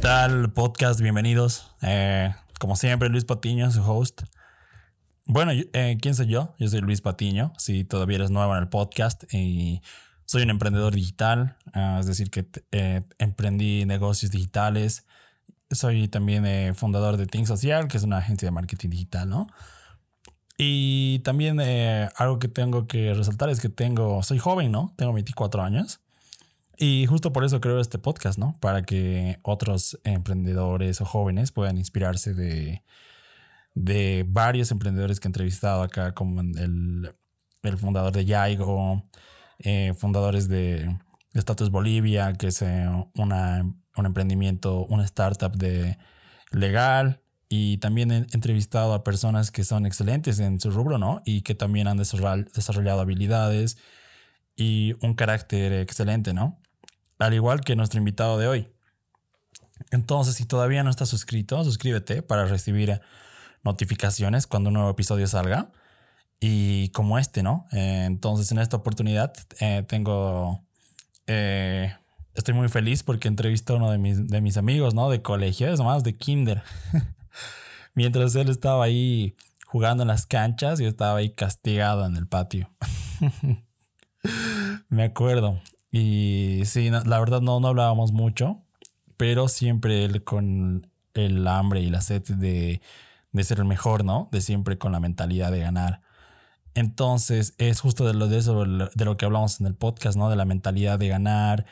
tal podcast? Bienvenidos. Eh, como siempre, Luis Patiño, su host. Bueno, eh, ¿quién soy yo? Yo soy Luis Patiño. Si todavía eres nuevo en el podcast soy un emprendedor digital, ah, es decir, que eh, emprendí negocios digitales. Soy también fundador de Think Social, que es una agencia de marketing digital, ¿no? Y también algo que tengo que resaltar es que tengo, soy joven, ¿no? Tengo 24 años. Y justo por eso creo este podcast, ¿no? Para que otros emprendedores o jóvenes puedan inspirarse de, de varios emprendedores que he entrevistado acá, como el, el fundador de Yaigo, eh, fundadores de, Status Bolivia, que es eh, una, un emprendimiento, una startup de legal. Y también he entrevistado a personas que son excelentes en su rubro, ¿no? Y que también han desarrollado habilidades y un carácter excelente, ¿no? Al igual que nuestro invitado de hoy. Entonces, si todavía no estás suscrito, suscríbete para recibir notificaciones cuando un nuevo episodio salga. Y como este, ¿no? Eh, entonces, en esta oportunidad eh, tengo... Eh, estoy muy feliz porque entrevisto a uno de mis, de mis amigos, ¿no? De colegio, es más, de kinder. Mientras él estaba ahí jugando en las canchas, yo estaba ahí castigado en el patio. Me acuerdo. Y sí, la verdad no, no hablábamos mucho, pero siempre él con el hambre y la sed de, ser el mejor, ¿no? De siempre con la mentalidad de ganar. Entonces es justo de lo, de eso de lo que hablamos en el podcast, ¿no? De la mentalidad de ganar,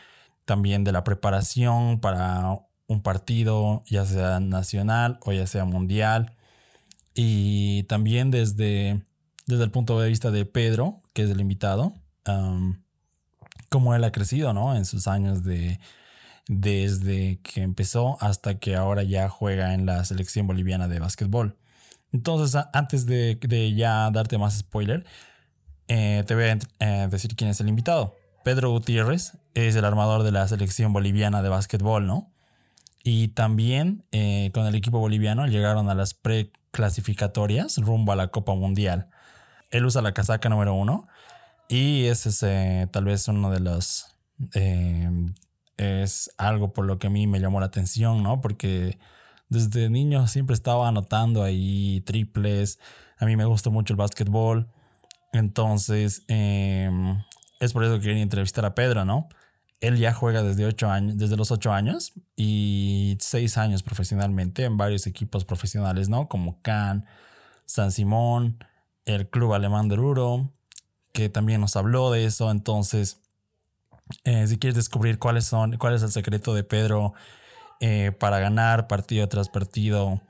también de la preparación para un partido, ya sea nacional o ya sea mundial. Y también desde, desde el punto de vista de Pedro, que es el invitado, cómo él ha crecido, ¿no? En sus años de desde que empezó hasta que ahora ya juega en la selección boliviana de básquetbol. Entonces, antes de, ya darte más spoiler, eh, te voy a eh, decir quién es el invitado. Pedro Gutiérrez es el armador de la selección boliviana de básquetbol, ¿no? Y también eh, con el equipo boliviano llegaron a las preclasificatorias rumbo a la Copa Mundial. Él usa la casaca número uno y ese es eh, tal vez uno de los... Eh, es algo por lo que a mí me llamó la atención, ¿no? Porque desde niño siempre estaba anotando ahí triples. A mí me gustó mucho el básquetbol. Entonces, em, es por eso que quería entrevistar a Pedro, ¿no? Él ya juega desde, ocho años, desde los ocho años y seis años profesionalmente en varios equipos profesionales, ¿no? Como Cannes, San Simón, el Club Alemán de Ruro, que también nos habló de eso. Entonces, eh, si quieres descubrir cuáles son, cuál es el secreto de Pedro eh, para ganar partido tras partido,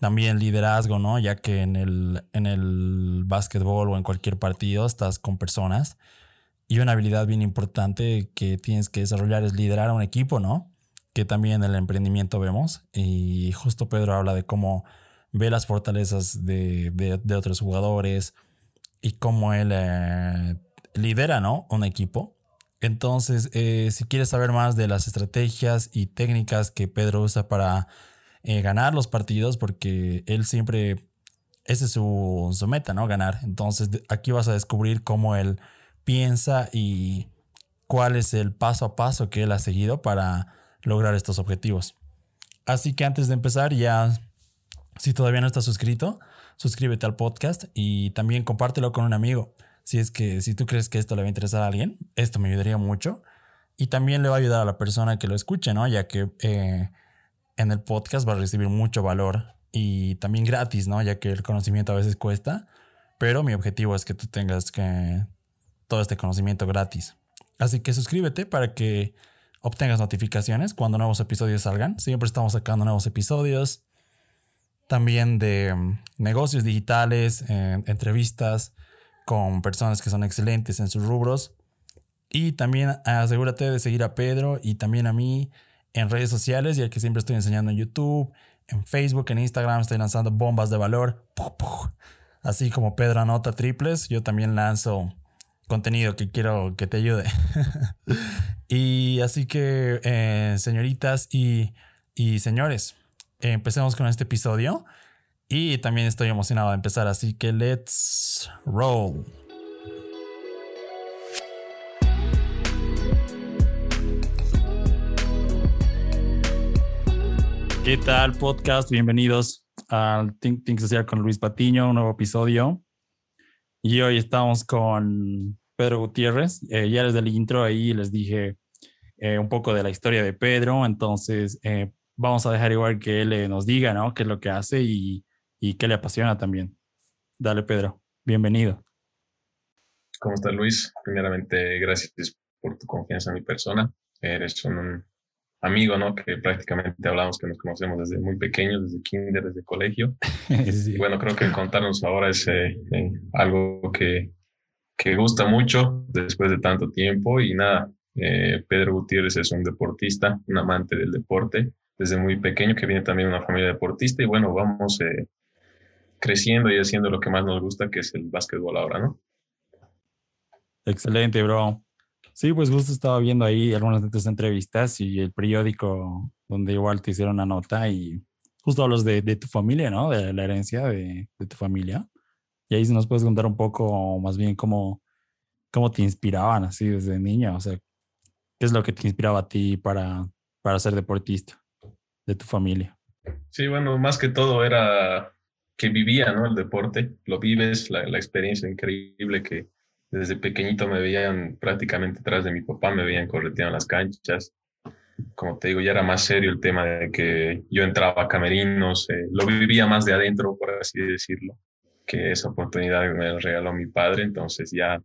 también liderazgo, ¿no? Ya que en el, en el básquetbol o en cualquier partido estás con personas. Y una habilidad bien importante que tienes que desarrollar es liderar a un equipo, ¿no? Que también en el emprendimiento vemos. Y justo Pedro habla de cómo ve las fortalezas de, de otros jugadores, y cómo él eh, lidera, ¿no? Un equipo. Entonces, eh, si quieres saber más de las estrategias y técnicas que Pedro usa para eh, ganar los partidos, porque él siempre, ese es su, su, meta, ¿no? Ganar. Entonces, aquí vas a descubrir cómo él piensa y cuál es el paso a paso que él ha seguido para lograr estos objetivos. Así que antes de empezar, ya, si todavía no estás suscrito, suscríbete al podcast y también compártelo con un amigo. Si es que si tú crees que esto le va a interesar a alguien, esto me ayudaría mucho. Y también le va a ayudar a la persona que lo escuche, ¿no? Ya que eh, en el podcast va a recibir mucho valor y también gratis, ¿no? Ya que el conocimiento a veces cuesta, pero mi objetivo es que tú tengas que todo este conocimiento gratis. Así que suscríbete para que obtengas notificaciones cuando nuevos episodios salgan. Siempre estamos sacando nuevos episodios también de mm, negocios digitales, entrevistas con personas que son excelentes en sus rubros. Y también asegúrate de seguir a Pedro y también a mí en redes sociales, ya que siempre estoy enseñando en YouTube, en Facebook, en Instagram, estoy lanzando bombas de valor. Así como Pedro anota triples, yo también lanzo contenido que quiero que te ayude. y así que, eh, señoritas y, y señores, empecemos con este episodio. Y también estoy emocionado de empezar, así que let's roll. ¿Qué tal, podcast? Bienvenidos al Think Think Social con Luis Patiño, un nuevo episodio. Y hoy estamos con Pedro Gutiérrez. Eh, ya desde el intro ahí les dije eh, un poco de la historia de Pedro, entonces eh, vamos a dejar igual que él nos diga, ¿no? Qué es lo que hace y, y qué le apasiona también. Dale, Pedro. Bienvenido. ¿Cómo estás, Luis? Primeramente, gracias por tu confianza en mi persona. Eres un amigo, ¿no? Que prácticamente hablamos que nos conocemos desde muy pequeños, desde kinder, desde colegio. sí. Bueno, creo que contarnos ahora es eh, eh, algo que, que gusta mucho después de tanto tiempo y nada. Eh, Pedro Gutiérrez es un deportista, un amante del deporte, desde muy pequeño, que viene también de una familia deportista y bueno, vamos creciendo y haciendo lo que más nos gusta, que es el básquetbol ahora, ¿no? Excelente, bro. Sí, pues justo estaba viendo ahí algunas de tus entrevistas y el periódico donde igual te hicieron una nota y justo hablas de, de tu familia, ¿no? De la herencia de, de, tu familia. Y ahí si nos puedes contar un poco más bien cómo, cómo te inspiraban así desde niña, o sea, qué es lo que te inspiraba a ti para, para ser deportista de tu familia. Sí, bueno, más que todo era que vivía, ¿no? El deporte, lo vives, la, la experiencia increíble que, desde pequeñito me veían prácticamente atrás de mi papá, me veían correteando en las canchas. Como te digo, ya era más serio el tema de que yo entraba a camerinos, eh, lo vivía más de adentro, por así decirlo, que esa oportunidad me regaló mi padre. Entonces ya,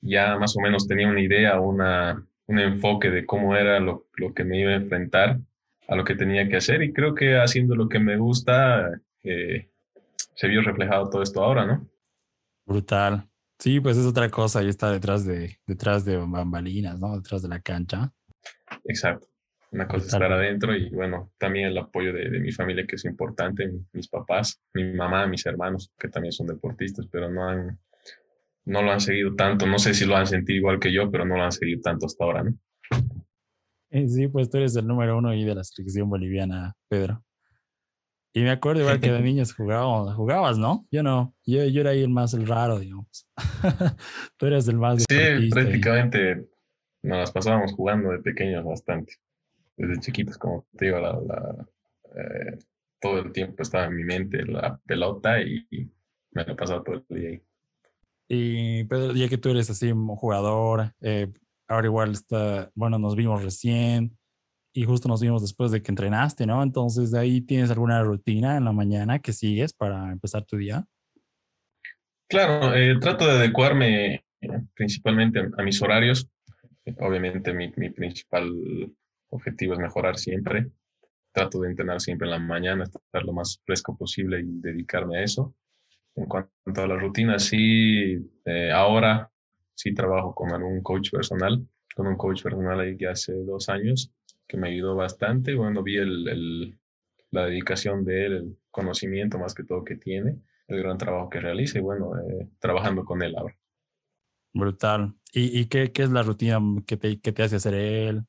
ya más o menos tenía una idea, una, un enfoque de cómo era lo, lo que me iba a enfrentar, a lo que tenía que hacer. Y creo que haciendo lo que me gusta, eh, se vio reflejado todo esto ahora, ¿no? Brutal. Sí, pues es otra cosa, ahí está detrás de, detrás de bambalinas, ¿no? Detrás de la cancha. Exacto. Una cosa es estar adentro y bueno, también el apoyo de, de, mi familia que es importante, mis papás, mi mamá, mis hermanos, que también son deportistas, pero no han, no lo han seguido tanto. No sé si lo han sentido igual que yo, pero no lo han seguido tanto hasta ahora, ¿no? Sí, pues tú eres el número uno ahí de la selección boliviana, Pedro. Y me acuerdo igual que de niños jugábamos, jugabas, ¿no? Yo no, yo, yo era ahí el más el raro, digamos. Tú eres el más Sí, prácticamente nos las pasábamos jugando de pequeños bastante. Desde chiquitos, como te digo, la, la, eh, todo el tiempo estaba en mi mente la pelota y, me lo pasaba todo el día ahí. Y pero ya que tú eres así un jugador, eh, ahora igual está, bueno, nos vimos recién, y justo nos vimos después de que entrenaste, ¿no? Entonces, ¿de ahí tienes alguna rutina en la mañana que sigues para empezar tu día? Claro, eh, trato de adecuarme principalmente a, mis horarios. Obviamente mi, mi, principal objetivo es mejorar siempre. Trato de entrenar siempre en la mañana, estar lo más fresco posible y dedicarme a eso. En cuanto a la rutina, sí, eh, ahora sí trabajo con algún coach personal, con un coach personal ahí que hace dos años que me ayudó bastante. Bueno, vi el, el, la dedicación de él, el conocimiento más que todo que tiene, el gran trabajo que realiza y bueno, eh, trabajando con él ahora. Brutal. ¿Y, y qué, qué, es la rutina que te, que te hace hacer él?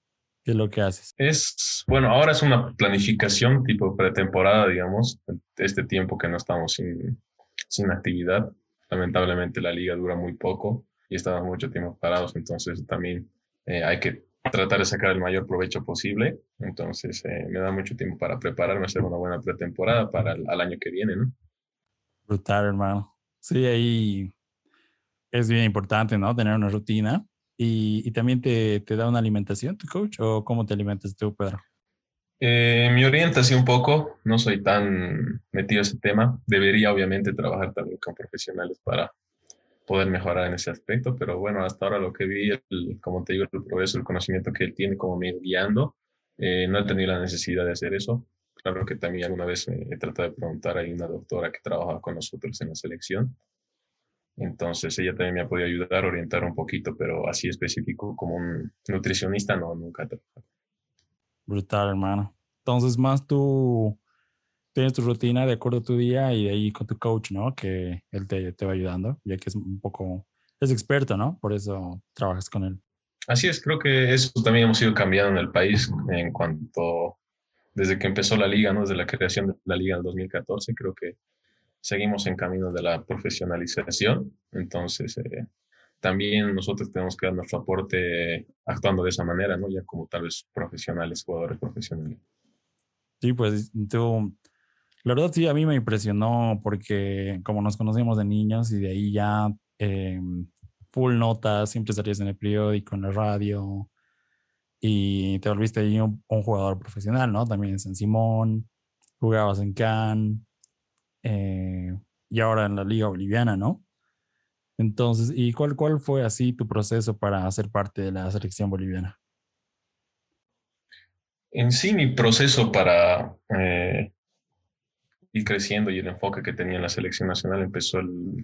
¿Qué es lo que haces? Es, bueno, ahora es una planificación tipo pretemporada, digamos, este tiempo que no estamos sin, sin actividad. Lamentablemente la liga dura muy poco y estamos mucho tiempo parados, entonces también eh, hay que tratar de sacar el mayor provecho posible. Entonces, eh, me da mucho tiempo para prepararme, hacer una buena pretemporada para el año que viene, ¿no? Brutal, hermano. Sí, ahí es bien importante, ¿no? Tener una rutina. ¿Y, y también te, te, da una alimentación tu coach o cómo te alimentas tú, Pedro? Eh, me orienta así un poco, no soy tan metido en ese tema. Debería obviamente trabajar también con profesionales para poder mejorar en ese aspecto, pero bueno, hasta ahora lo que vi, el, como te digo, el progreso, el conocimiento que él tiene como me guiando, eh, no he tenido la necesidad de hacer eso. Claro que también alguna vez he tratado de preguntar a una doctora que trabaja con nosotros en la selección. Entonces ella también me ha podido ayudar, orientar un poquito, pero así específico como un nutricionista, no, nunca he trabajado. Brutal, hermano. Entonces, más tú tienes tu rutina de acuerdo a tu día y de ahí con tu coach, ¿no? Que él te, te, va ayudando, ya que es un poco, es experto, ¿no? Por eso trabajas con él. Así es, creo que eso también hemos ido cambiando en el país en cuanto, desde que empezó la liga, ¿no? Desde la creación de la liga en 2014, creo que seguimos en camino de la profesionalización. Entonces, eh, también nosotros tenemos que dar nuestro aporte actuando de esa manera, ¿no? Ya como tal vez profesionales, jugadores profesionales. Sí, pues tú, la verdad sí, a mí me impresionó porque como nos conocimos de niños y de ahí ya eh, full notas, siempre salías en el periódico, en la radio y te volviste ahí un, jugador profesional, ¿no? También en San Simón, jugabas en Cannes eh, y ahora en la Liga Boliviana, ¿no? Entonces, ¿y cuál, cuál fue así tu proceso para ser parte de la selección boliviana? En sí, mi proceso para eh, ir creciendo y el enfoque que tenía en la selección nacional empezó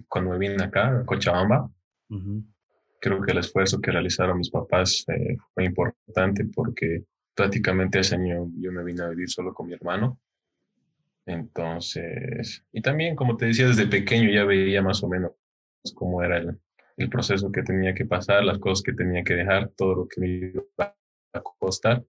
cuando me vine acá, a Cochabamba. Creo que el esfuerzo que realizaron mis papás eh, fue importante porque prácticamente ese año yo me vine a vivir solo con mi hermano. Entonces, y también, como te decía, desde pequeño ya veía más o menos cómo era el, el proceso que tenía que pasar, las cosas que tenía que dejar, todo lo que me iba a costar.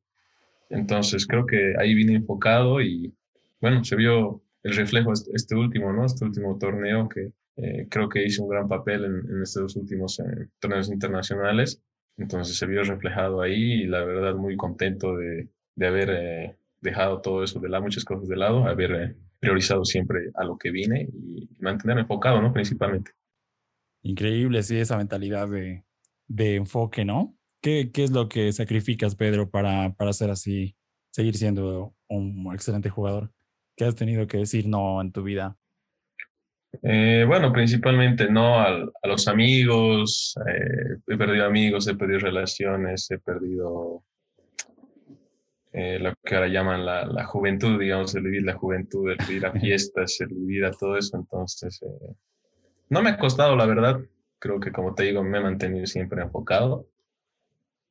Entonces creo que ahí vine enfocado y bueno, se vio el reflejo este, último, ¿no? Este último torneo que eh, creo que hice un gran papel en, estos dos últimos eh, torneos internacionales. Entonces se vio reflejado ahí y la verdad muy contento de, de haber eh, dejado todo eso de lado, muchas cosas de lado, haber priorizado siempre a lo que vine y mantenerme enfocado, ¿no? Principalmente. Increíble, sí, esa mentalidad de, de enfoque, ¿no? ¿Qué, ¿Qué, es lo que sacrificas, Pedro, para, para ser así, seguir siendo un excelente jugador? ¿Qué has tenido que decir no en tu vida? Eh, bueno, principalmente no a, a los amigos. Eh, he perdido amigos, he perdido relaciones, he perdido eh, lo que ahora llaman la, la, juventud, digamos, el vivir la juventud, el vivir a fiestas, el vivir a todo eso. Entonces, no me ha costado, la verdad. Creo que, como te digo, me he mantenido siempre enfocado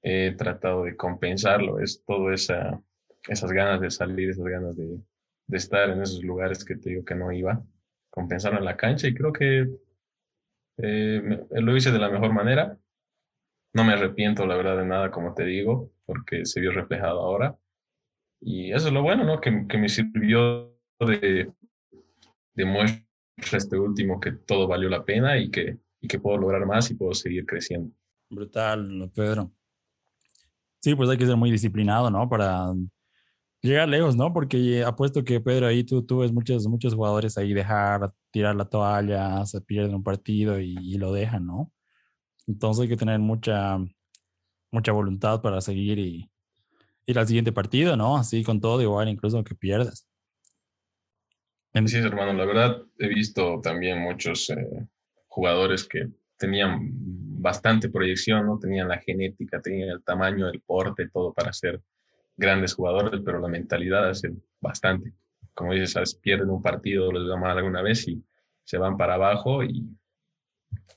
he tratado de compensarlo, es todo esa, esas ganas de salir, esas ganas de, de, estar en esos lugares que te digo que no iba, compensarlo en la cancha y creo que eh, lo hice de la mejor manera. No me arrepiento, la verdad, de nada, como te digo, porque se vio reflejado ahora. Y eso es lo bueno, ¿no? Que, que me sirvió de, de muestra este último que todo valió la pena y que, y que puedo lograr más y puedo seguir creciendo. Brutal, Pedro. Sí, pues hay que ser muy disciplinado, ¿no? Para llegar lejos, ¿no? Porque apuesto que Pedro ahí tú, tú ves muchos, muchos jugadores ahí dejar, tirar la toalla, se pierden un partido y, lo dejan, ¿no? Entonces hay que tener mucha, mucha voluntad para seguir y ir al siguiente partido, ¿no? Así con todo igual, incluso aunque pierdas. Sí, hermano, la verdad he visto también muchos eh, jugadores que tenían bastante proyección, ¿no? Tenían la genética, tenían el tamaño, el porte, todo para ser grandes jugadores, pero la mentalidad hace bastante. Como dices, ¿sabes? pierden un partido, les va mal alguna vez y se van para abajo y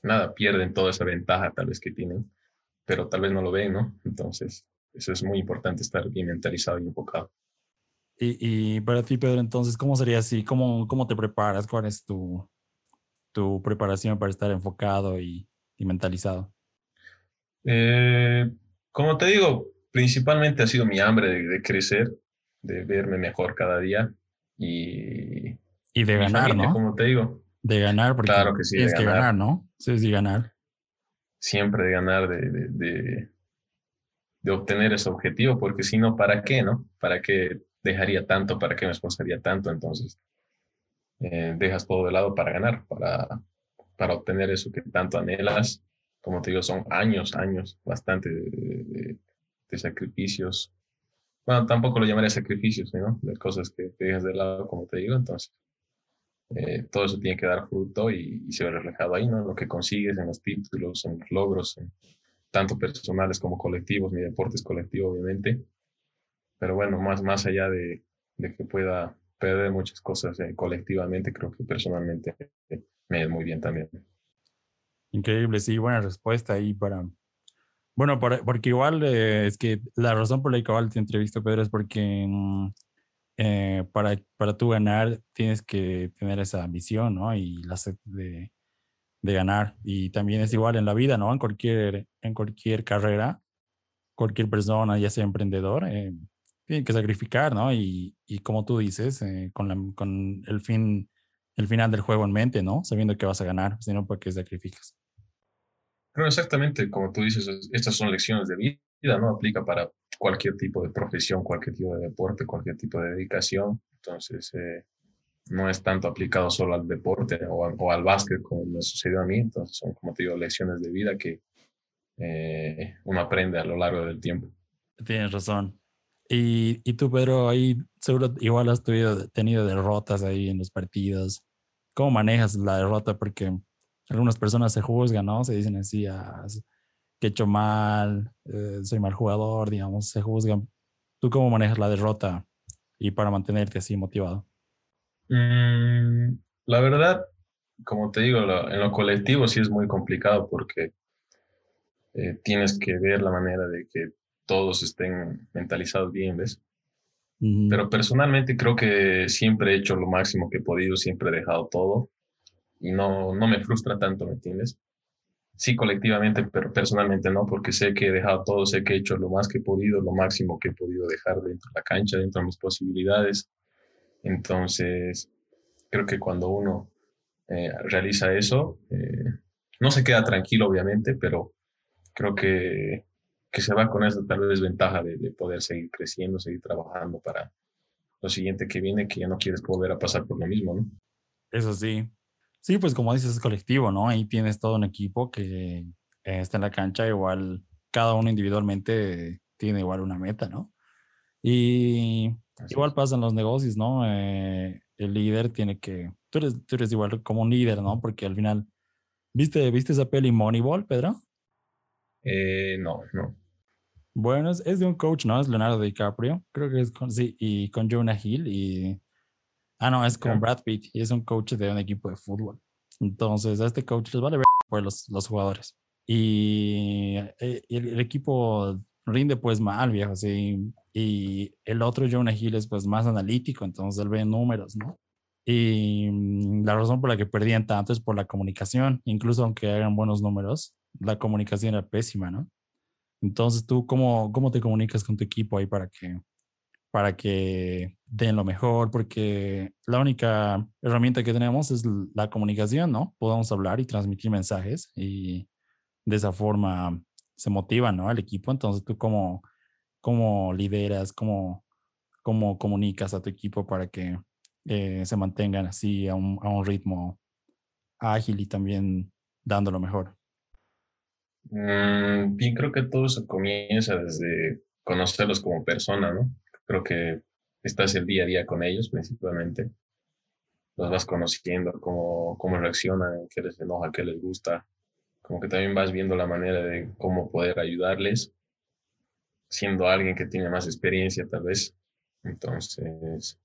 nada, pierden toda esa ventaja tal vez que tienen, pero tal vez no lo ven, ¿no? Entonces, eso es muy importante, estar bien mentalizado y enfocado. Y, y para ti, Pedro, entonces, ¿cómo sería así? ¿Cómo, cómo te preparas? ¿Cuál es tu, tu preparación para estar enfocado y, mentalizado? Eh, como te digo, principalmente ha sido mi hambre de, crecer, de verme mejor cada día y... Y de ganar, ¿no? Como te digo. De ganar, porque claro que sí, tienes que ganar, ¿no? Sí, sí, ganar. Siempre de ganar, de, de, de, obtener ese objetivo, porque si no, ¿para qué, no? ¿Para qué dejaría tanto? ¿Para qué me esforzaría tanto? Entonces, eh, dejas todo de lado para ganar, para, para obtener eso que tanto anhelas. Como te digo, son años, años, bastante de, sacrificios. Bueno, tampoco lo llamaría sacrificios, ¿no? De cosas que dejas de lado, como te digo. Entonces, eh, todo eso tiene que dar fruto y, se ve reflejado ahí, ¿no? Lo que consigues en los títulos, en los logros, tanto personales como colectivos. Mi deporte es colectivo, obviamente. Pero bueno, más, más allá de, de que pueda perder muchas cosas eh, colectivamente, creo que personalmente me es muy bien también. Increíble, sí, buena respuesta ahí para... Bueno, porque igual eh, es que la razón por la que igual te entrevisto, Pedro, es porque mm, eh, para, para tú ganar tienes que tener esa ambición, ¿no? Y la sed de, de ganar. Y también es igual en la vida, ¿no? En cualquier, en cualquier carrera, cualquier persona, ya sea emprendedor, eh, tienen que sacrificar, ¿no? Y, y como tú dices, eh, con, la, con el fin, el final del juego en mente, ¿no? Sabiendo que vas a ganar, si no, ¿por qué sacrificas? Pero exactamente, como tú dices, estas son lecciones de vida, ¿no? Aplica para cualquier tipo de profesión, cualquier tipo de deporte, cualquier tipo de dedicación. Entonces, eh, no es tanto aplicado solo al deporte o, al básquet como me sucedió a mí. Entonces, son, como te digo, lecciones de vida que eh, uno aprende a lo largo del tiempo. Tienes razón. Y, y tú, Pedro, ahí seguro igual has tenido derrotas ahí en los partidos. ¿Cómo manejas la derrota? Porque algunas personas se juzgan, ¿no? Se dicen así, ah, que he hecho mal, eh, soy mal jugador, digamos, se juzgan. ¿Tú cómo manejas la derrota y para mantenerte así motivado? Mm, la verdad, como te digo, en lo colectivo sí es muy complicado porque eh, tienes que ver la manera de que todos estén mentalizados bien, ¿ves? Pero personalmente creo que siempre he hecho lo máximo que he podido, siempre he dejado todo y no, no me frustra tanto, ¿me entiendes? Sí, colectivamente, pero personalmente no, porque sé que he dejado todo, sé que he hecho lo más que he podido, lo máximo que he podido dejar dentro de la cancha, dentro de mis posibilidades. Entonces, creo que cuando uno eh, realiza eso, eh, no se queda tranquilo, obviamente, pero creo que que se va con esa tal vez ventaja de, de, poder seguir creciendo, seguir trabajando para lo siguiente que viene, que ya no quieres volver a pasar por lo mismo, ¿no? Eso sí. Sí, pues como dices, es colectivo, ¿no? Ahí tienes todo un equipo que eh, está en la cancha, igual cada uno individualmente tiene igual una meta, ¿no? Y igual pasa en los negocios, ¿no? Eh, el líder tiene que, tú eres, tú eres igual como un líder, ¿no? Porque al final, ¿viste, ¿viste esa peli Moneyball, Pedro? Eh, no, no. Bueno, es, de un coach, ¿no? Es Leonardo DiCaprio. Creo que es con, sí, y con Jonah Hill y... Ah, no, es con Brad Pitt y es un coach de un equipo de fútbol. Entonces, a este coach les vale ver por los, los jugadores. Y eh, el, equipo rinde pues mal, viejo, sí. Y el otro Jonah Hill es pues más analítico, entonces él ve números, ¿no? Y mm, la razón por la que perdían tanto es por la comunicación. Incluso aunque hagan buenos números, la comunicación era pésima, ¿no? Entonces, ¿tú cómo, cómo te comunicas con tu equipo ahí para que, para que den lo mejor? Porque la única herramienta que tenemos es la comunicación, ¿no? Podemos hablar y transmitir mensajes y de esa forma se motiva, ¿no? Al equipo. Entonces, ¿tú cómo, cómo lideras, cómo, cómo comunicas a tu equipo para que eh, se mantengan así a un, a un ritmo ágil y también dando lo mejor? Mm, bien, creo que todo eso comienza desde conocerlos como persona, ¿no? Creo que estás el día a día con ellos principalmente. Los vas conociendo, cómo, cómo reaccionan, qué les enoja, qué les gusta. Como que también vas viendo la manera de cómo poder ayudarles, siendo alguien que tiene más experiencia tal vez. Entonces,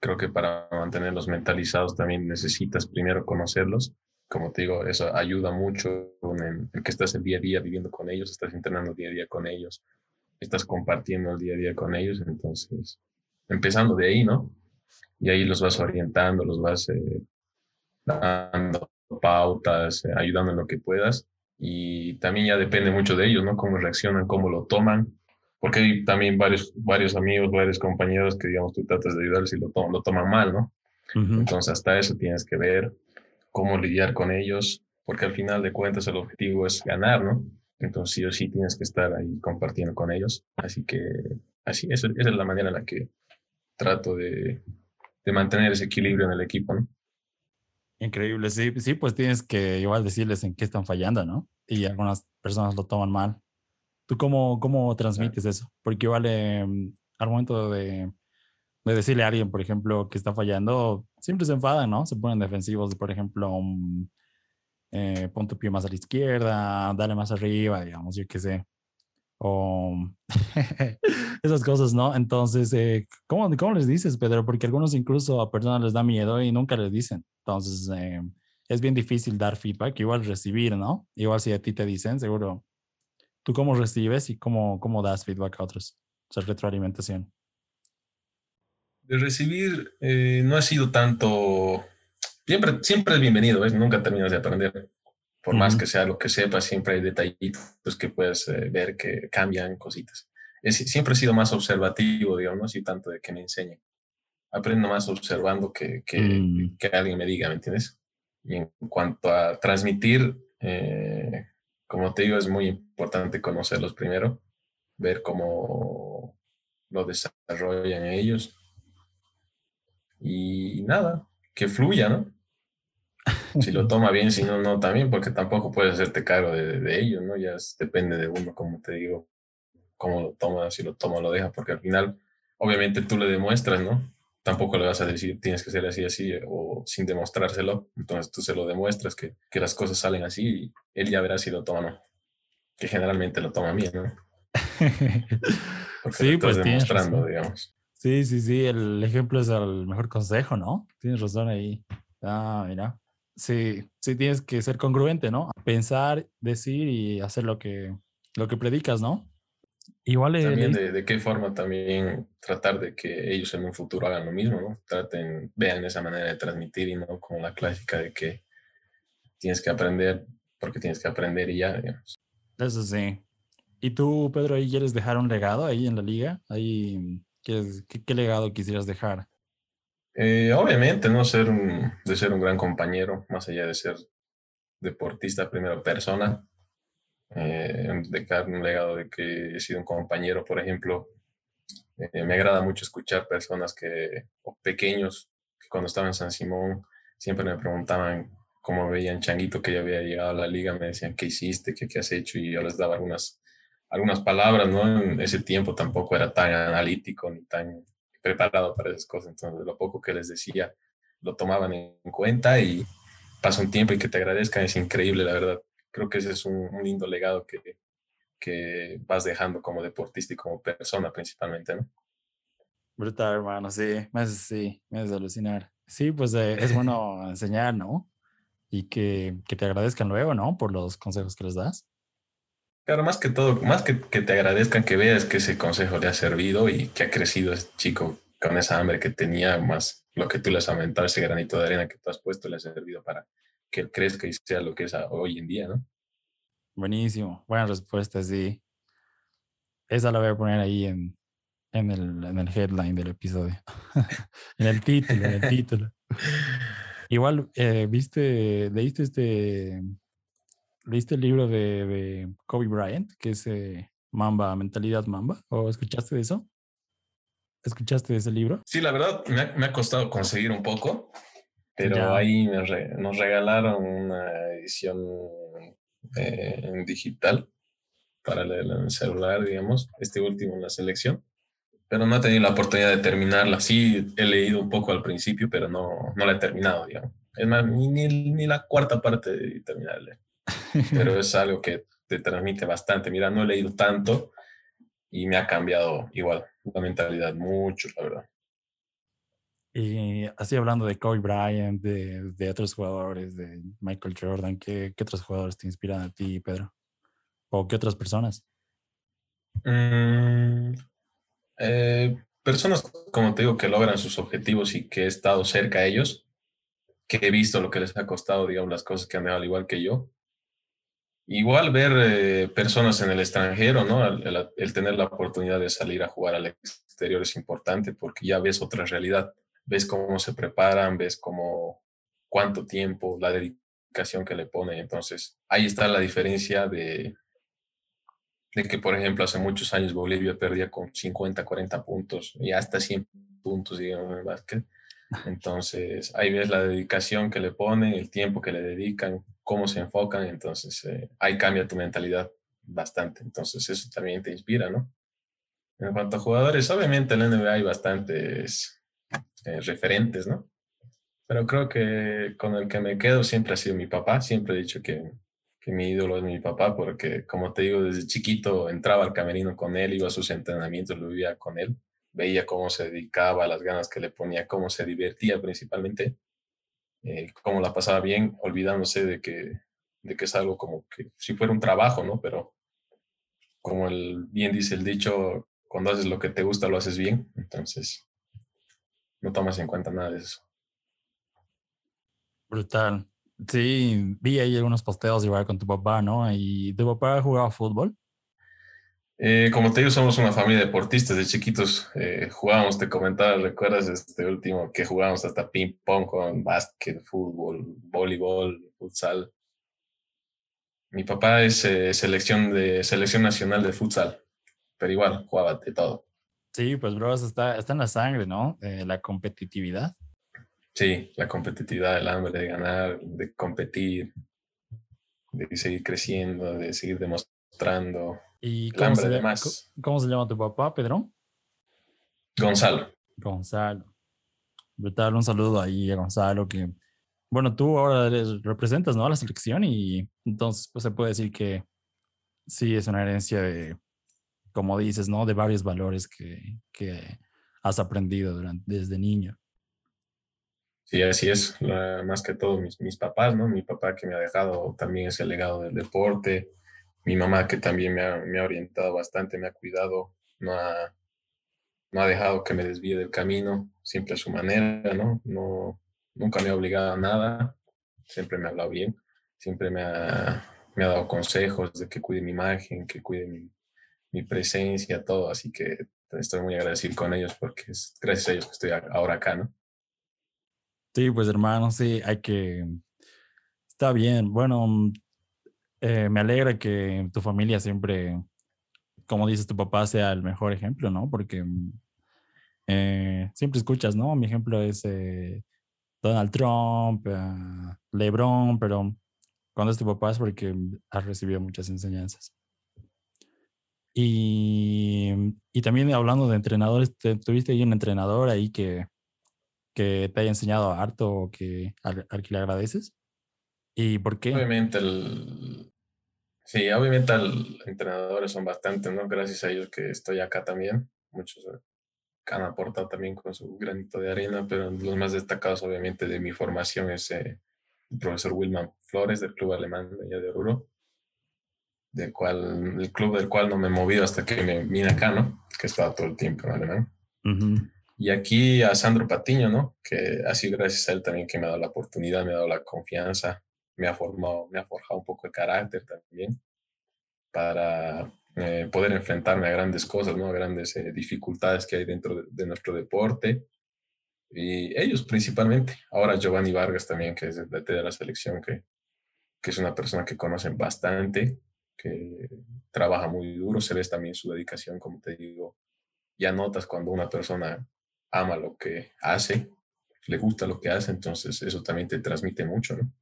creo que para mantenerlos mentalizados también necesitas primero conocerlos como te digo, eso ayuda mucho en, que estás el día a día viviendo con ellos, estás entrenando día a día con ellos, estás compartiendo el día a día con ellos, entonces, empezando de ahí, ¿no? Y ahí los vas orientando, los vas eh, dando pautas, eh, ayudando en lo que puedas. Y también ya depende mucho de ellos, ¿no? Cómo reaccionan, cómo lo toman. Porque hay también varios, varios amigos, varios compañeros que, digamos, tú tratas de ayudarles y lo, lo toman mal, ¿no? Entonces, hasta eso tienes que ver cómo lidiar con ellos, porque al final de cuentas el objetivo es ganar, ¿no? Entonces sí o sí tienes que estar ahí compartiendo con ellos. Así que así, esa, es la manera en la que trato de, de, mantener ese equilibrio en el equipo, ¿no? Increíble, sí, sí, pues tienes que igual decirles en qué están fallando, ¿no? Y algunas personas lo toman mal. ¿Tú cómo, cómo transmites eso? Porque igual eh, al momento de de decirle a alguien, por ejemplo, que está fallando, siempre se enfadan, ¿no? Se ponen defensivos, por ejemplo, un, eh, pon tu pie más a la izquierda, dale más arriba, digamos, yo qué sé. O esas cosas, ¿no? Entonces, eh, ¿cómo, ¿cómo, les dices, Pedro? Porque algunos incluso a personas les da miedo y nunca les dicen. Entonces, eh, es bien difícil dar feedback, igual recibir, ¿no? Igual si a ti te dicen, seguro. ¿Tú cómo recibes y cómo, cómo das feedback a otros? O sea, retroalimentación de recibir eh, no ha sido tanto, siempre, siempre es bienvenido, ¿ves? nunca terminas de aprender. Por más que sea lo que sepas, siempre hay detallitos que puedes eh, ver que cambian cositas. Es, siempre he sido más observativo, digamos, así tanto de que me enseñen. Aprendo más observando que, que, mm. que alguien me diga, ¿me entiendes? Y en cuanto a transmitir, eh, como te digo, es muy importante conocerlos primero ver cómo lo desarrollan ellos. Y nada, que fluya, ¿no? Si lo toma bien, si no, no también, porque tampoco puedes hacerte cargo de, de ellos, ¿no? Ya depende de uno, como te digo, cómo lo toma, si lo toma o lo deja, porque al final, obviamente tú le demuestras, ¿no? Tampoco le vas a decir, tienes que ser así, así, o sin demostrárselo. Entonces tú se lo demuestras que, que las cosas salen así y él ya verá si lo toma o no. Que generalmente lo toma bien, ¿no? sí, pues demostrando, digamos. Sí, sí, sí, el ejemplo es el mejor consejo, ¿no? Tienes razón ahí. Ah, mira. Sí, sí tienes que ser congruente, ¿no? Pensar, decir y hacer lo que, lo que predicas, ¿no? Igual también de, de, qué forma también tratar de que ellos en un futuro hagan lo mismo, ¿no? Traten, vean esa manera de transmitir y no como la clásica de que tienes que aprender porque tienes que aprender y ya, digamos. Eso sí. ¿Y tú, Pedro, ahí quieres dejar un legado ahí en la liga? Ahí, ¿qué, qué legado quisieras dejar? Eh, obviamente, ¿no? Ser un, de ser un gran compañero, más allá de ser deportista, primera persona, eh, dejar un legado de que he sido un compañero, por ejemplo. Eh, me agrada mucho escuchar personas que, o pequeños, que cuando estaba en San Simón siempre me preguntaban cómo veían Changuito que ya había llegado a la liga, me decían qué hiciste, qué, qué has hecho, y yo les daba algunas, algunas palabras, ¿no? En ese tiempo tampoco era tan analítico ni tan preparado para esas cosas, entonces lo poco que les decía lo tomaban en cuenta y pasa un tiempo y que te agradezcan es increíble, la verdad. Creo que ese es un, lindo legado que, que vas dejando como deportista y como persona principalmente, ¿no? Brutal, hermano, sí, me hace, sí, me hace alucinar. Sí, pues eh, es bueno enseñar, ¿no? Y que, que, te agradezcan luego, ¿no? Por los consejos que les das. Claro, más que todo, más que, que te agradezcan que veas que ese consejo le ha servido y que ha crecido ese chico con esa hambre que tenía, más lo que tú le has aumentado, ese granito de arena que tú has puesto, le ha servido para que él crezca y sea lo que es hoy en día, ¿no? Buenísimo, buena respuesta, sí. Esa la voy a poner ahí en, en, el, en el headline del episodio, en el título, en el título. Igual, eh, ¿viste, leíste este, leíste el libro de, de Kobe Bryant, que es eh, Mamba, Mentalidad Mamba? ¿O escuchaste de eso? ¿Escuchaste de ese libro? Sí, la verdad me ha, me ha costado conseguir un poco, pero ahí nos regalaron una edición eh, digital para leerla en el celular, digamos, este último en la selección. Pero no he tenido la oportunidad de terminarla. Sí, he leído un poco al principio, pero no, no la he terminado, digamos. Es más, ni, ni, la cuarta parte de terminarla. Pero es algo que te transmite bastante. Mira, no he leído tanto y me ha cambiado igual la mentalidad mucho, la verdad. Y así hablando de Kobe Bryant, de, de otros jugadores, de Michael Jordan, ¿qué, ¿qué, otros jugadores te inspiran a ti, Pedro? ¿O qué otras personas? Mm, eh, personas, como te digo, que logran sus objetivos y que he estado cerca a ellos, que he visto lo que les ha costado, digamos, las cosas que han dejado al igual que yo. Igual ver eh, personas en el extranjero, ¿no? el, tener la oportunidad de salir a jugar al exterior es importante porque ya ves otra realidad ves cómo se preparan, ves cómo, cuánto tiempo, la dedicación que le ponen. Entonces, ahí está la diferencia de, de que, por ejemplo, hace muchos años Bolivia perdía con 50, 40 puntos y hasta 100 puntos, digamos, en el básquet. Entonces, ahí ves la dedicación que le ponen, el tiempo que le dedican, cómo se enfocan. Entonces, eh, ahí cambia tu mentalidad bastante. Entonces, eso también te inspira, ¿no? En cuanto a jugadores, obviamente en la NBA hay bastantes eh, referentes, ¿no? Pero creo que con el que me quedo siempre ha sido mi papá. Siempre he dicho que, que mi ídolo es mi papá porque, como te digo, desde chiquito entraba al camerino con él, iba a sus entrenamientos, lo vivía con él. Veía cómo se dedicaba, las ganas que le ponía, cómo se divertía principalmente, eh, cómo la pasaba bien, olvidándose de que, de que es algo como que si fuera un trabajo, ¿no? Pero como el, bien dice el dicho, cuando haces lo que te gusta, lo haces bien. Entonces, no tomas en cuenta nada de eso. Brutal. Sí, vi ahí algunos posteos igual con tu papá, ¿no? ¿Y tu papá jugaba fútbol? Eh, como te digo, somos una familia de deportistas. De chiquitos eh, jugábamos, te comentaba, ¿recuerdas este último que jugábamos hasta ping-pong con básquet, fútbol, voleibol, futsal? Mi papá es eh, selección, de, selección nacional de futsal. pero igual jugaba de todo. Sí, pues bro, está, está en la sangre, ¿no? La competitividad. Sí, la competitividad, el hambre de ganar, de competir, de seguir creciendo, de seguir demostrando. ¿Y cómo, se, llama, cómo se llama tu papá, Pedro? Gonzalo. Gonzalo. Brutal, un saludo ahí a Gonzalo, que, bueno, tú ahora representas, ¿no? A la selección y entonces, pues se puede decir que sí es una herencia de, como dices, ¿no? De varios valores que, que has aprendido durante, desde niño. Sí, así es, más que todo mis, mis papás, ¿no? Mi papá que me ha dejado también ese legado del deporte, mi mamá que también me ha, orientado bastante, me ha cuidado, no ha, no ha dejado que me desvíe del camino, siempre a su manera, ¿no? no nunca me ha obligado a nada, siempre me ha hablado bien, siempre me ha, me ha dado consejos de que cuide mi imagen, que cuide mi, mi presencia, todo, así que estoy muy agradecido con ellos porque es gracias a ellos que estoy ahora acá, ¿no? Sí, pues hermano, sí, hay que... Está bien. Bueno, eh, me alegra que tu familia siempre, como dices, tu papá sea el mejor ejemplo, ¿no? Porque mm, eh, siempre escuchas, ¿no? Mi ejemplo es eh, Donald Trump, LeBron, pero cuando es tu papá es porque has recibido muchas enseñanzas. Y, y también hablando de entrenadores, ¿tuviste ahí un entrenador ahí que, que te haya enseñado harto o que, al, que le agradeces? ¿Y por qué? Obviamente, el, sí, obviamente los entrenadores son bastantes, ¿no? Gracias a ellos que estoy acá también. Muchos eh, han aportado también con su granito de arena, pero los más destacados, obviamente, de mi formación es eh, el profesor Wilman Flores del Club Alemán de allá de Oruro, del cual, el club del cual no me he movido hasta que me vine acá, ¿no? Que estaba todo el tiempo en Alemán. Y aquí a Sandro Patiño, ¿no? Que sido gracias a él también que me ha dado la oportunidad, me ha dado la confianza, me ha formado, me ha forjado un poco el carácter también para eh, poder enfrentarme a grandes cosas, ¿no? A grandes eh, dificultades que hay dentro de, nuestro deporte. Y ellos principalmente. Ahora Giovanni Vargas también, que es el de la selección, que, que es una persona que conocen bastante, que trabaja muy duro, se ve también su dedicación, como te digo. Ya notas cuando una persona ama lo que hace, le gusta lo que hace, entonces eso también te transmite mucho, ¿no?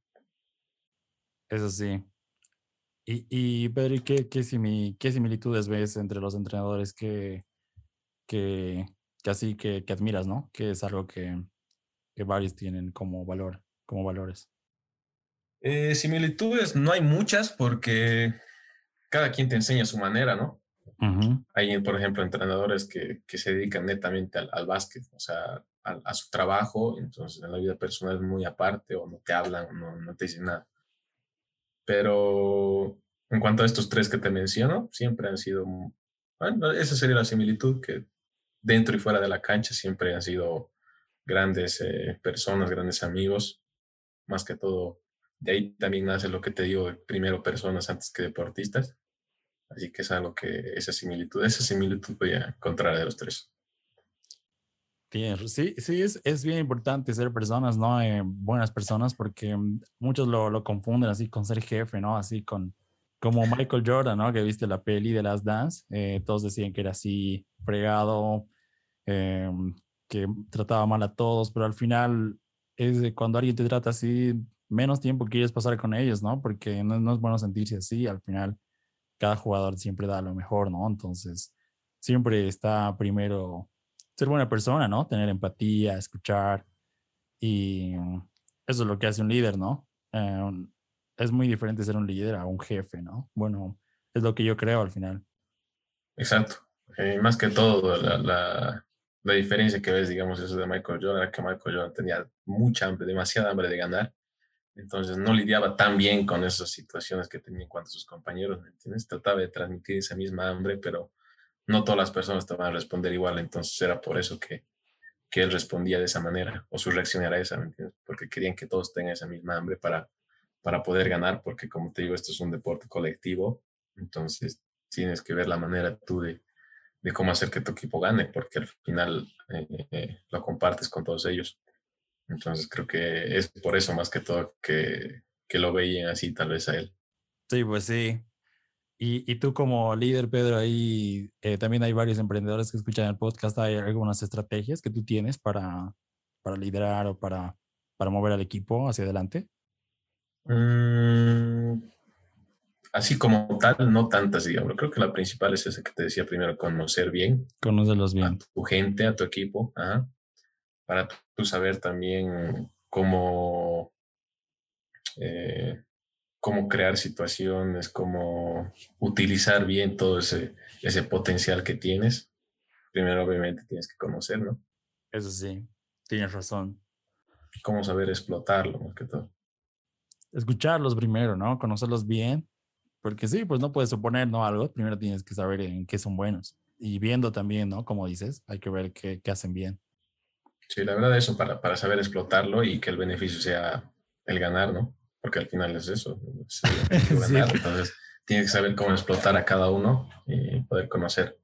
Eso sí. Y, y Pedro, ¿qué, qué, qué similitudes ves entre los entrenadores que, que, que así que, que, admiras, ¿no? Que es algo que, que varios tienen como valor, como valores. Eh, similitudes no hay muchas porque cada quien te enseña su manera, ¿no? Hay, por ejemplo, entrenadores que, que se dedican netamente al, al básquet, o sea, a, su trabajo, entonces en la vida personal es muy aparte o no te hablan, no, no te dicen nada. Pero en cuanto a estos tres que te menciono, siempre han sido, bueno, esa sería la similitud, que dentro y fuera de la cancha siempre han sido grandes eh, personas, grandes amigos, más que todo. De ahí también nace lo que te digo, primero personas antes que deportistas. Así que es algo que esa similitud, esa similitud voy a encontrar de los tres. Sí, sí, es, es bien importante ser personas, ¿no? Eh, buenas personas, porque mm, muchos lo, lo, confunden así con ser jefe, ¿no? Así con, como Michael Jordan, ¿no? Que viste la peli de Las Dance, eh, todos decían que era así fregado, eh, que trataba mal a todos, pero al final es cuando alguien te trata así, menos tiempo quieres pasar con ellos, ¿no? Porque no, no es bueno sentirse así, al final cada jugador siempre da lo mejor, ¿no? Entonces, siempre está primero ser buena persona, ¿no? Tener empatía, escuchar. Y eso es lo que hace un líder, ¿no? Eh, es muy diferente ser un líder a un jefe, ¿no? Bueno, es lo que yo creo al final. Exacto. Eh, más que todo, la, diferencia que ves, digamos, eso de Michael Jordan, era que Michael Jordan tenía mucha hambre, demasiada hambre de ganar entonces no lidiaba tan bien con esas situaciones que tenía en cuanto a sus compañeros, ¿me entiendes? Trataba de transmitir esa misma hambre, pero no todas las personas te van a responder igual, entonces era por eso que, que él respondía de esa manera, o su reacción era esa, ¿me entiendes? Porque querían que todos tengan esa misma hambre para, para poder ganar, porque como te digo, esto es un deporte colectivo, entonces tienes que ver la manera tú de, de cómo hacer que tu equipo gane, porque al final eh, eh, lo compartes con todos ellos. Entonces creo que es por eso más que todo que, que lo veían así tal vez a él. Sí, pues sí. Y, y, tú como líder, Pedro, ahí eh, también hay varios emprendedores que escuchan el podcast. ¿Hay algunas estrategias que tú tienes para, para liderar o para, para mover al equipo hacia adelante? Mm, así como tal, no tantas, digamos. Creo que la principal es esa que te decía primero, conocer bien. Conocerlos bien. A tu gente, a tu equipo, para tú saber también cómo, eh, cómo crear situaciones, cómo utilizar bien todo ese, ese potencial que tienes. Primero, obviamente, tienes que conocerlo. Eso sí, tienes razón. Cómo saber explotarlo, más que todo. Escucharlos primero, ¿no? Conocerlos bien. Porque sí, pues no puedes suponer, ¿no? Algo. Primero tienes que saber en qué son buenos. Y viendo también, ¿no? Como dices, hay que ver qué, qué hacen bien. Sí, la verdad eso, para, para saber explotarlo y que el beneficio sea el ganar, ¿no? Porque al final es eso. Entonces, tiene que saber cómo explotar a cada uno y poder conocer.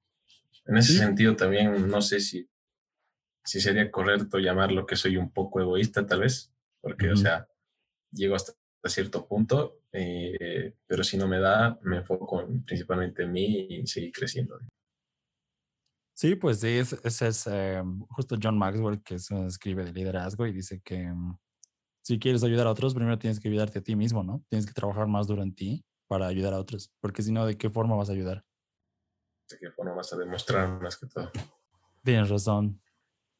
En ese sentido, también no sé si, si sería correcto llamarlo que soy un poco egoísta, tal vez, porque, o sea, llego hasta cierto punto, eh, pero si no me da, me enfoco principalmente en mí y seguir creciendo. Sí, pues sí, ese es, eh, justo John Maxwell, que es, escribe de liderazgo y dice que mm, si quieres ayudar a otros, primero tienes que ayudarte a ti mismo, ¿no? Tienes que trabajar más duro en ti para ayudar a otros, porque si no, ¿de qué forma vas a ayudar? ¿De qué forma vas a demostrar más que todo? Tienes razón.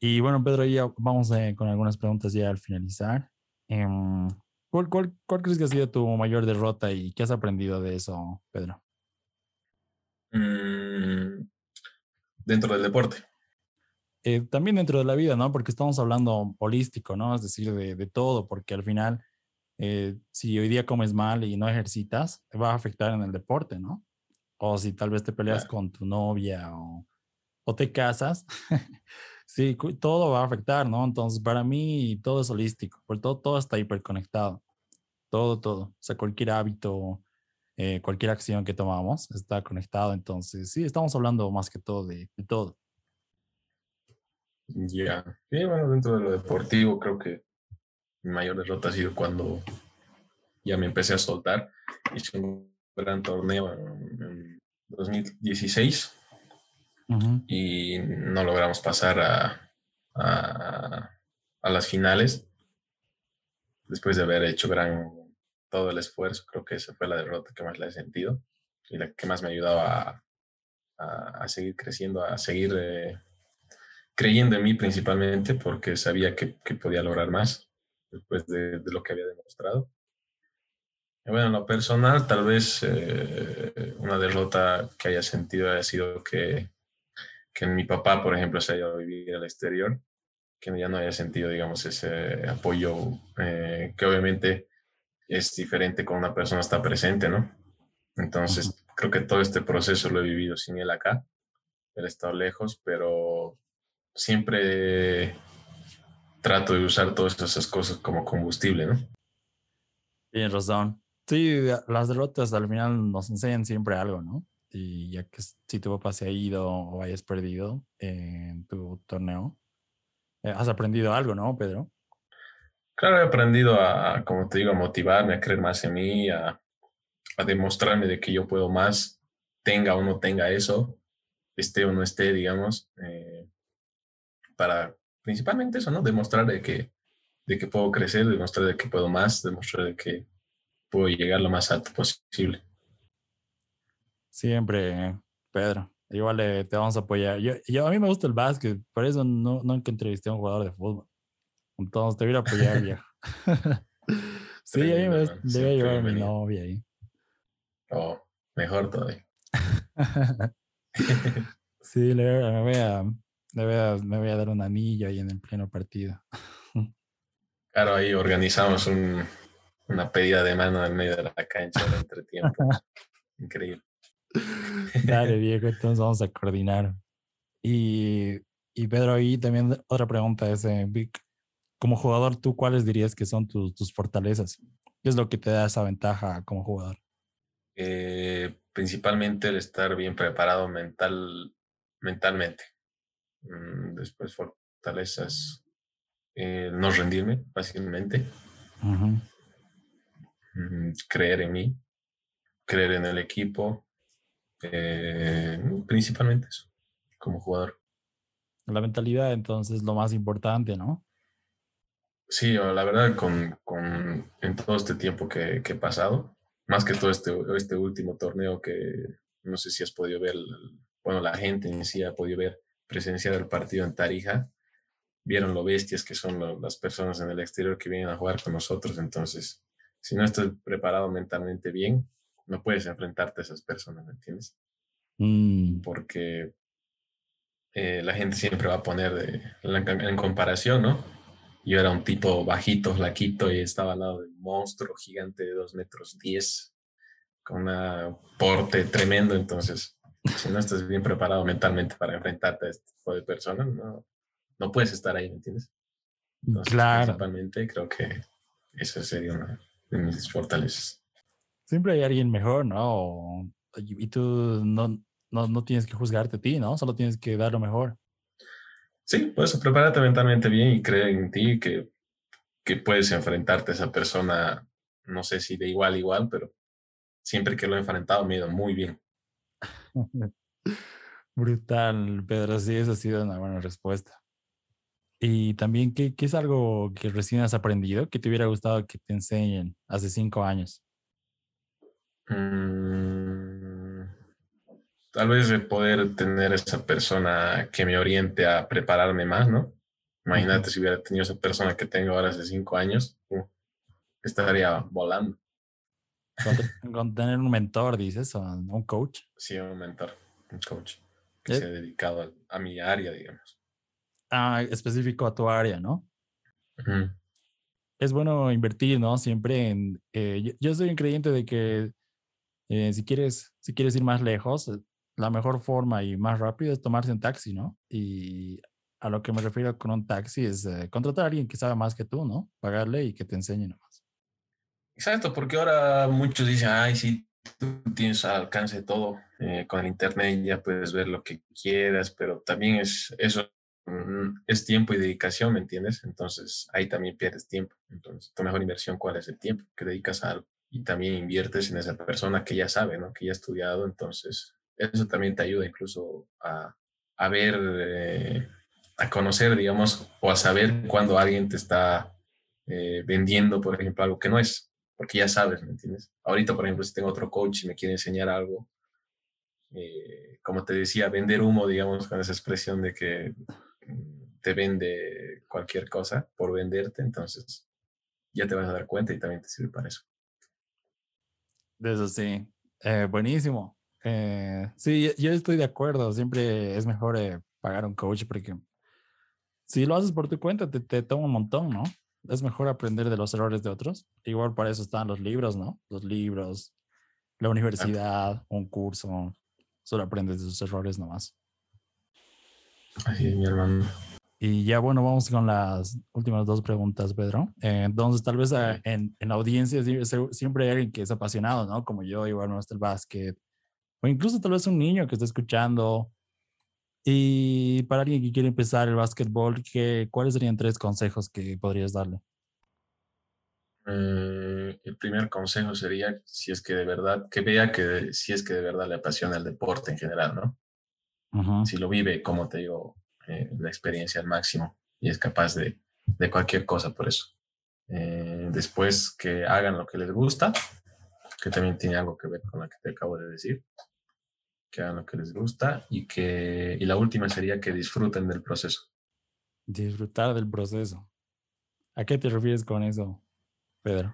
Y bueno, Pedro, ya vamos eh, con algunas preguntas ya al finalizar. Em, ¿cuál, cuál, cuál, crees que ha sido tu mayor derrota y qué has aprendido de eso, Pedro? Mm, dentro del deporte. Eh, también dentro de la vida, ¿no? Porque estamos hablando holístico, ¿no? Es decir, de, de todo, porque al final, eh, si hoy día comes mal y no ejercitas, va a afectar en el deporte, ¿no? O si tal vez te peleas con tu novia o, o te casas, sí, todo va a afectar, ¿no? Entonces, para mí, todo es holístico, porque todo, todo está hiperconectado, todo, todo, o sea, cualquier hábito, eh, cualquier acción que tomamos está conectado, entonces, sí, estamos hablando más que todo de, de todo. Ya, sí, bueno, dentro de lo deportivo creo que mi mayor derrota ha sido cuando ya me empecé a soltar. Hice un gran torneo en 2016 y no logramos pasar a, a, a, las finales. Después de haber hecho gran todo el esfuerzo, creo que esa fue la derrota que más la he sentido y la que más me ayudaba a, a seguir creciendo, a seguir eh, creyendo en mí principalmente porque sabía que, que podía lograr más después de, de, lo que había demostrado. Y bueno, en lo personal, tal vez eh, una derrota que haya sentido haya sido que, que mi papá, por ejemplo, se haya ido a vivir al exterior, que ya no haya sentido, digamos, ese apoyo eh, que obviamente es diferente cuando una persona está presente, ¿no? Entonces, creo que todo este proceso lo he vivido sin él acá. Él ha estado lejos, pero siempre trato de usar todas esas cosas como combustible, ¿no? Tienes razón. Sí, las derrotas al final nos enseñan siempre algo, ¿no? Y ya que si tu papá se ha ido o hayas perdido en tu torneo, eh, has aprendido algo, ¿no, Pedro? Claro, he aprendido a, como te digo, a motivarme, a creer más en mí, a, a demostrarme de que yo puedo más, tenga o no tenga eso, esté o no esté, digamos. Eh, para principalmente eso, ¿no? Demostrar de que, de que puedo crecer, demostrar de que puedo más, demostrar de que puedo llegar lo más alto posible. Siempre, Pedro. Igual eh, te vamos a apoyar. Yo, yo, a mí me gusta el básquet, por eso no, nunca entrevisté a un jugador de fútbol. Entonces te voy a apoyar, viejo. sí, a mí me debe llevar a mi novia ahí. Oh, mejor todavía. sí, le, voy a, me voy, a, dar un anillo ahí en el pleno partido. Claro, ahí organizamos un, una pedida de mano en medio de la cancha de entretiempo. Increíble. Dale, viejo, entonces vamos a coordinar. Y, y Pedro, ahí también otra pregunta es, eh, como jugador, ¿tú cuáles dirías que son tus, tus fortalezas? ¿Qué es lo que te da esa ventaja como jugador? Eh, principalmente el estar bien preparado mental, mentalmente. Mm, después fortalezas, eh, no rendirme fácilmente, mm, creer en mí, creer en el equipo, Eh, principalmente eso, como jugador. La mentalidad, entonces, lo más importante, ¿no? Sí, la verdad, con, con en todo este tiempo que, que, he pasado, más que todo este, este último torneo que no sé si has podido ver, bueno, la gente en sí ha podido ver, presenciar el partido en Tarija, vieron lo bestias que son las personas en el exterior que vienen a jugar con nosotros, entonces, si no estás preparado mentalmente bien, no puedes enfrentarte a esas personas, ¿me entiendes? Mm. Porque eh, la gente siempre va a poner de, en, comparación, ¿no? Yo era un tipo bajito, flaquito y estaba al lado de un monstruo gigante de 2 metros 10 con un porte tremendo. Entonces, si no estás bien preparado mentalmente para enfrentarte a este tipo de personas, no, no puedes estar ahí, ¿me entiendes? claro. Principalmente creo que esa sería una de mis fortalezas. Siempre hay alguien mejor, ¿no? Y tú no, no, no tienes que juzgarte a ti, ¿no? Solo tienes que dar lo mejor. Sí, pues prepárate mentalmente bien y cree en ti que, que puedes enfrentarte a esa persona, no sé si de igual a igual, pero siempre que lo he enfrentado me ha ido muy bien. Brutal, Pedro, sí, esa ha sido una buena respuesta. Y también, ¿qué, ¿qué, es algo que recién has aprendido que te hubiera gustado que te enseñen hace cinco años? Mm, tal vez de poder tener esa persona que me oriente a prepararme más, ¿no? Imagínate si hubiera tenido esa persona que tengo ahora hace cinco años, estaría volando. Con, tener un mentor, dices, o un coach. Sí, un mentor, un coach que se ha dedicado a, mi área, digamos. Ah, específico a tu área, ¿no? Es bueno invertir, ¿no? Siempre en... Eh, yo, soy un creyente de que eh, si, quieres, si quieres ir más lejos, eh, la mejor forma y más rápido es tomarse un taxi, ¿no? Y a lo que me refiero con un taxi es contratar a alguien que sabe más que tú, ¿no? Pagarle y que te enseñe nomás. Exacto, porque ahora muchos dicen, ay, sí, tú tienes al alcance de todo, eh, con el internet ya puedes ver lo que quieras, pero también es eso, mm, es tiempo y dedicación, ¿me entiendes? Entonces ahí también pierdes tiempo. Entonces, tu mejor inversión, ¿cuál es el tiempo que dedicas a algo? Y también inviertes en esa persona que ya sabe, ¿no? Que ya ha estudiado, entonces eso también te ayuda incluso a, a ver, eh, a conocer, digamos, o a saber cuando alguien te está eh, vendiendo, por ejemplo, algo que no es porque ya sabes, ¿me entiendes? Ahorita, por ejemplo, si tengo otro coach y me quiere enseñar algo, eh, como te decía, vender humo, digamos, con esa expresión de que mm, te vende cualquier cosa por venderte, entonces ya te vas a dar cuenta y también te sirve para eso. De eso sí, eh, buenísimo. Eh, sí, yo estoy de acuerdo, siempre es mejor pagar un coach porque si lo haces por tu cuenta te, te toma un montón, ¿no? Es mejor aprender de los errores de otros. Igual para eso están los libros, ¿no? Los libros, la universidad, un curso. Solo aprendes de sus errores nomás. Así es, mi hermano. Y ya bueno, vamos con las últimas dos preguntas, Pedro. Eh, entonces, tal vez eh, en, en, la audiencia siempre hay alguien que es apasionado, ¿no? Como yo, igual no está el básquet. O incluso tal vez un niño que está escuchando y para alguien que quiere empezar el básquetbol, ¿qué, ¿cuáles serían tres consejos que podrías darle? Eh, el primer consejo sería, si es que de verdad, que vea que si es que de verdad le apasiona el deporte en general, ¿no? Si lo vive, como te digo, eh, la experiencia al máximo y es capaz de, de cualquier cosa por eso. Eh, después que hagan lo que les gusta, que también tiene algo que ver con lo que te acabo de decir que hagan lo que les gusta y que y la última sería que disfruten del proceso. Disfrutar del proceso. ¿A qué te refieres con eso, Pedro?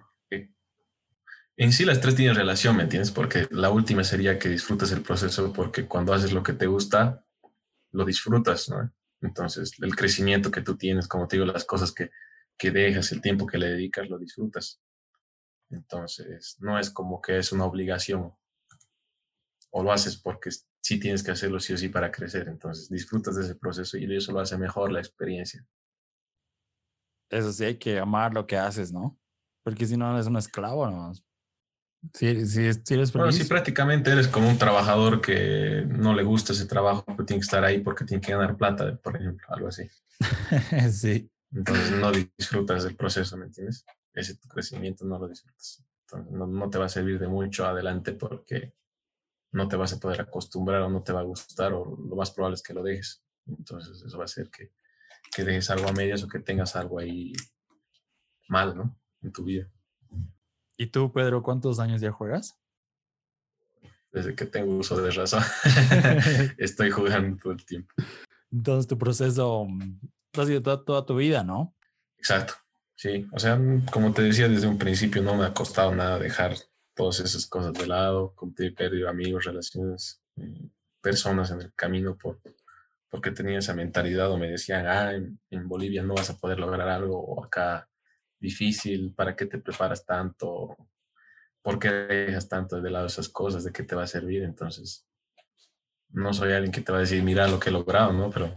En sí las tres tienen relación, ¿me entiendes? Porque la última sería que disfrutes el proceso porque cuando haces lo que te gusta, lo disfrutas, ¿no? Entonces, el crecimiento que tú tienes, como te digo, las cosas que, que dejas, el tiempo que le dedicas, lo disfrutas. Entonces, no es como que es una obligación, o lo haces porque sí tienes que hacerlo sí o sí para crecer. Entonces disfrutas de ese proceso y eso lo hace mejor la experiencia. Eso sí, hay que amar lo que haces, ¿no? Porque si no, eres un esclavo, ¿no? Si, si, si eres bueno, si prácticamente eres como un trabajador que no le gusta ese trabajo, pero tiene que estar ahí porque tiene que ganar plata, por ejemplo, algo así. sí. Entonces no disfrutas del proceso, ¿me entiendes? Ese tu crecimiento no lo disfrutas. Entonces no, no te va a servir de mucho adelante porque no te vas a poder acostumbrar o no te va a gustar o lo más probable es que lo dejes. Entonces eso va a hacer que, que dejes algo a medias o que tengas algo ahí mal, ¿no? En tu vida. ¿Y tú, Pedro, cuántos años ya juegas? Desde que tengo uso de razón, estoy jugando todo el tiempo. Entonces tu proceso ha sido toda, toda tu vida, ¿no? Exacto, sí. O sea, como te decía desde un principio, no me ha costado nada dejar todas esas cosas de lado, como he perdido amigos, relaciones, eh, personas en el camino por, porque tenía esa mentalidad o me decían, ah, en, Bolivia no vas a poder lograr algo o acá difícil, ¿para qué te preparas tanto? ¿Por qué dejas tanto de lado esas cosas? ¿De qué te va a servir? Entonces, no soy alguien que te va a decir, mira lo que he logrado, ¿no? Pero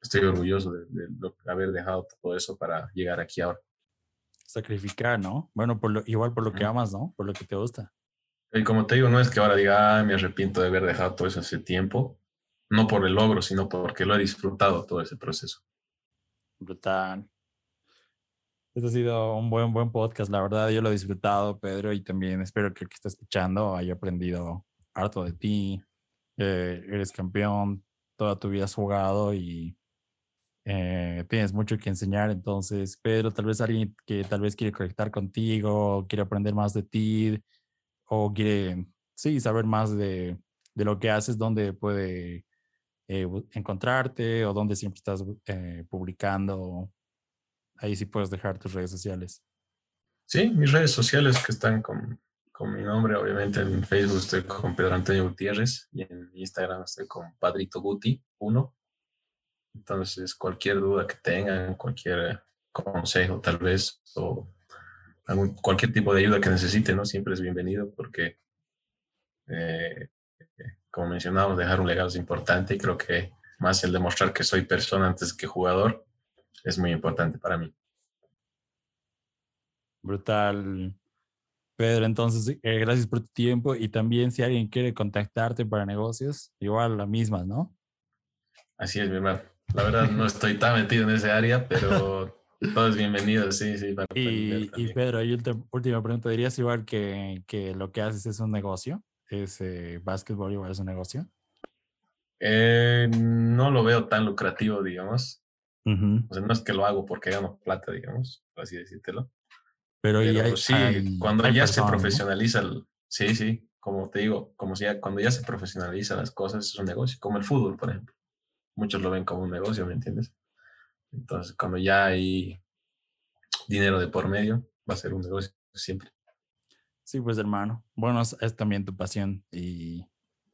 estoy orgulloso de, haber dejado todo eso para llegar aquí ahora. Sacrificar, ¿no? Bueno, por lo, igual por lo que amas, ¿no? Por lo que te gusta. Y como te digo, no es que ahora diga, ah, me arrepiento de haber dejado todo eso hace tiempo, no por el logro, sino porque lo he disfrutado todo ese proceso. Brutal. Este ha sido un buen, buen podcast. La verdad, yo lo he disfrutado, Pedro, y también espero que el que está escuchando haya aprendido harto de ti. Eh, eres campeón, toda tu vida has jugado y eh, tienes mucho que enseñar. Entonces, Pedro, tal vez alguien que tal vez quiere conectar contigo, quiere aprender más de ti, o quiere, sí, saber más de, de lo que haces, dónde puede eh, encontrarte o dónde siempre estás publicando ahí sí puedes dejar tus redes sociales. Sí, mis redes sociales que están con, con mi nombre, obviamente en Facebook estoy con Pedro Antonio Gutiérrez y en Instagram estoy con Padrito Guti 1. Entonces, cualquier duda que tengan, cualquier consejo tal vez, o algún, cualquier tipo de ayuda que necesiten, ¿no? Siempre es bienvenido porque, eh, como mencionamos, dejar un legado es importante y creo que más el demostrar que soy persona antes que jugador es muy importante para mí. Brutal. Pedro, entonces, eh, gracias por tu tiempo y también si alguien quiere contactarte para negocios, igual la misma, ¿no? Así es, mi hermano. La verdad no estoy tan metido en ese área, pero todo es bienvenido, sí, sí. y, y, Pedro, y última pregunta, ¿dirías igual que, que, lo que haces es un negocio? ¿Es eh, básquetbol igual es un negocio? Eh, no lo veo tan lucrativo, digamos. O sea, no es que lo hago porque gano plata, digamos, por así decírtelo. Pero, sí, cuando ya se profesionaliza, sí, sí, como te digo, como si ya, cuando ya se profesionaliza las cosas, es un negocio, como el fútbol, por ejemplo. Muchos lo ven como un negocio, ¿me entiendes? Entonces, cuando ya hay dinero de por medio, va a ser un negocio siempre. Sí, pues hermano. Bueno, es, es también tu pasión y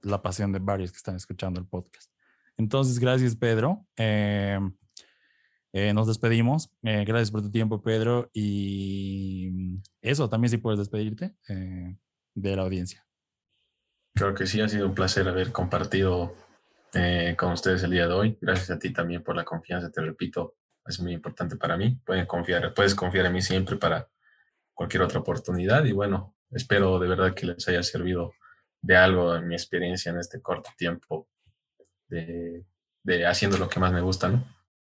la pasión de varios que están escuchando el podcast. Entonces, gracias, Pedro. Eh, eh, nos despedimos. Eh, gracias por tu tiempo, Pedro. Y eso, también si puedes despedirte eh, de la audiencia. Creo que sí, ha sido un placer haber compartido con ustedes el día de hoy. Gracias a ti también por la confianza, te repito, es muy importante para mí. Pueden confiar, puedes confiar en mí siempre para cualquier otra oportunidad. Y bueno, espero de verdad que les haya servido de algo en mi experiencia en este corto tiempo de haciendo lo que más me gusta, ¿no?